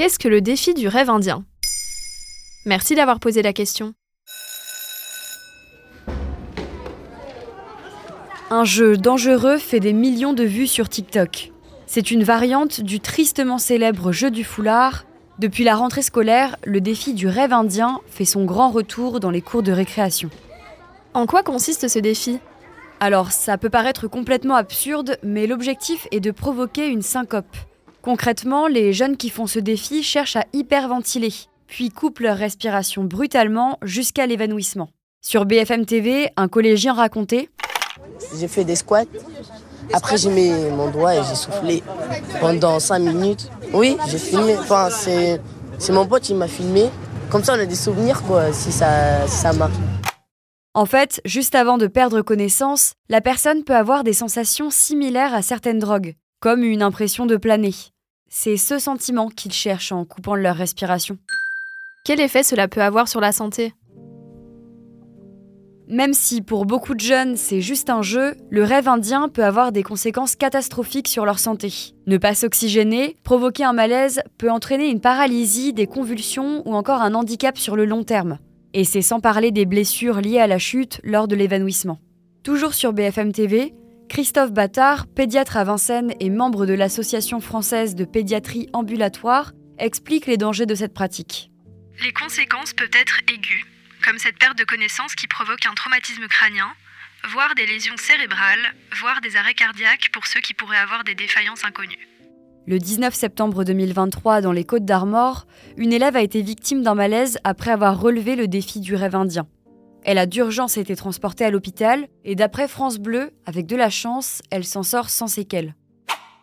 Qu'est-ce que le défi du rêve indien? Merci d'avoir posé la question. Un jeu dangereux fait des millions de vues sur TikTok. C'est une variante du tristement célèbre jeu du foulard. Depuis la rentrée scolaire, le défi du rêve indien fait son grand retour dans les cours de récréation. En quoi consiste ce défi? Alors, ça peut paraître complètement absurde, mais l'objectif est de provoquer une syncope. Concrètement, les jeunes qui font ce défi cherchent à hyperventiler, puis coupent leur respiration brutalement jusqu'à l'évanouissement. Sur BFM TV, un collégien racontait J'ai fait des squats. Après, j'ai mis mon doigt et j'ai soufflé pendant 5 minutes. Oui, j'ai filmé. Enfin, c'est, c'est mon pote qui m'a filmé. Comme ça, on a des souvenirs, quoi, si ça, si ça marche. En fait, juste avant de perdre connaissance, la personne peut avoir des sensations similaires à certaines drogues, comme une impression de planer. C'est ce sentiment qu'ils cherchent en coupant leur respiration. Quel effet cela peut avoir sur la santé? Même si pour beaucoup de jeunes c'est juste un jeu, le rêve indien peut avoir des conséquences catastrophiques sur leur santé. Ne pas s'oxygéner, provoquer un malaise, peut entraîner une paralysie, des convulsions ou encore un handicap sur le long terme. Et c'est sans parler des blessures liées à la chute lors de l'évanouissement. Toujours sur BFM TV, Christophe Battard, pédiatre à Vincennes et membre de l'Association française de pédiatrie ambulatoire, explique les dangers de cette pratique. Les conséquences peuvent être aiguës, comme cette perte de connaissance qui provoque un traumatisme crânien, voire des lésions cérébrales, voire des arrêts cardiaques pour ceux qui pourraient avoir des défaillances inconnues. Le 19 septembre 2023, dans les Côtes d'Armor, une élève a été victime d'un malaise après avoir relevé le défi du rêve indien. Elle a d'urgence été transportée à l'hôpital et d'après France Bleu, avec de la chance, elle s'en sort sans séquelles.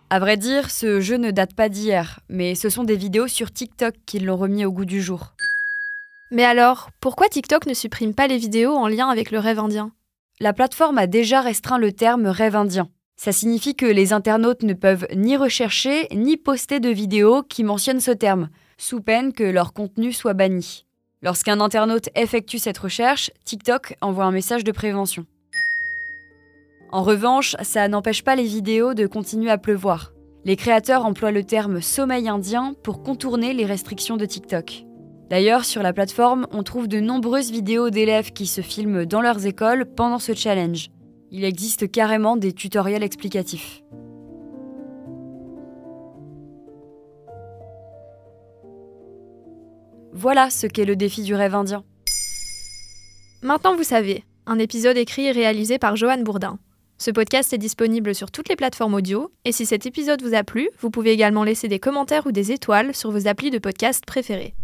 À vrai dire, ce jeu ne date pas d'hier, mais ce sont des vidéos sur TikTok qui l'ont remis au goût du jour. Mais alors, pourquoi TikTok ne supprime pas les vidéos en lien avec le rêve indien? La plateforme a déjà restreint le terme rêve indien. Ça signifie que les internautes ne peuvent ni rechercher ni poster de vidéos qui mentionnent ce terme, sous peine que leur contenu soit banni. Lorsqu'un internaute effectue cette recherche, TikTok envoie un message de prévention. En revanche, ça n'empêche pas les vidéos de continuer à pleuvoir. Les créateurs emploient le terme sommeil indien pour contourner les restrictions de TikTok. D'ailleurs, sur la plateforme, on trouve de nombreuses vidéos d'élèves qui se filment dans leurs écoles pendant ce challenge. Il existe carrément des tutoriels explicatifs. Voilà ce qu'est le défi du rêve indien. Maintenant vous savez, un épisode écrit et réalisé par Johan Bourdin. Ce podcast est disponible sur toutes les plateformes audio, et si cet épisode vous a plu, vous pouvez également laisser des commentaires ou des étoiles sur vos applis de podcast préférés.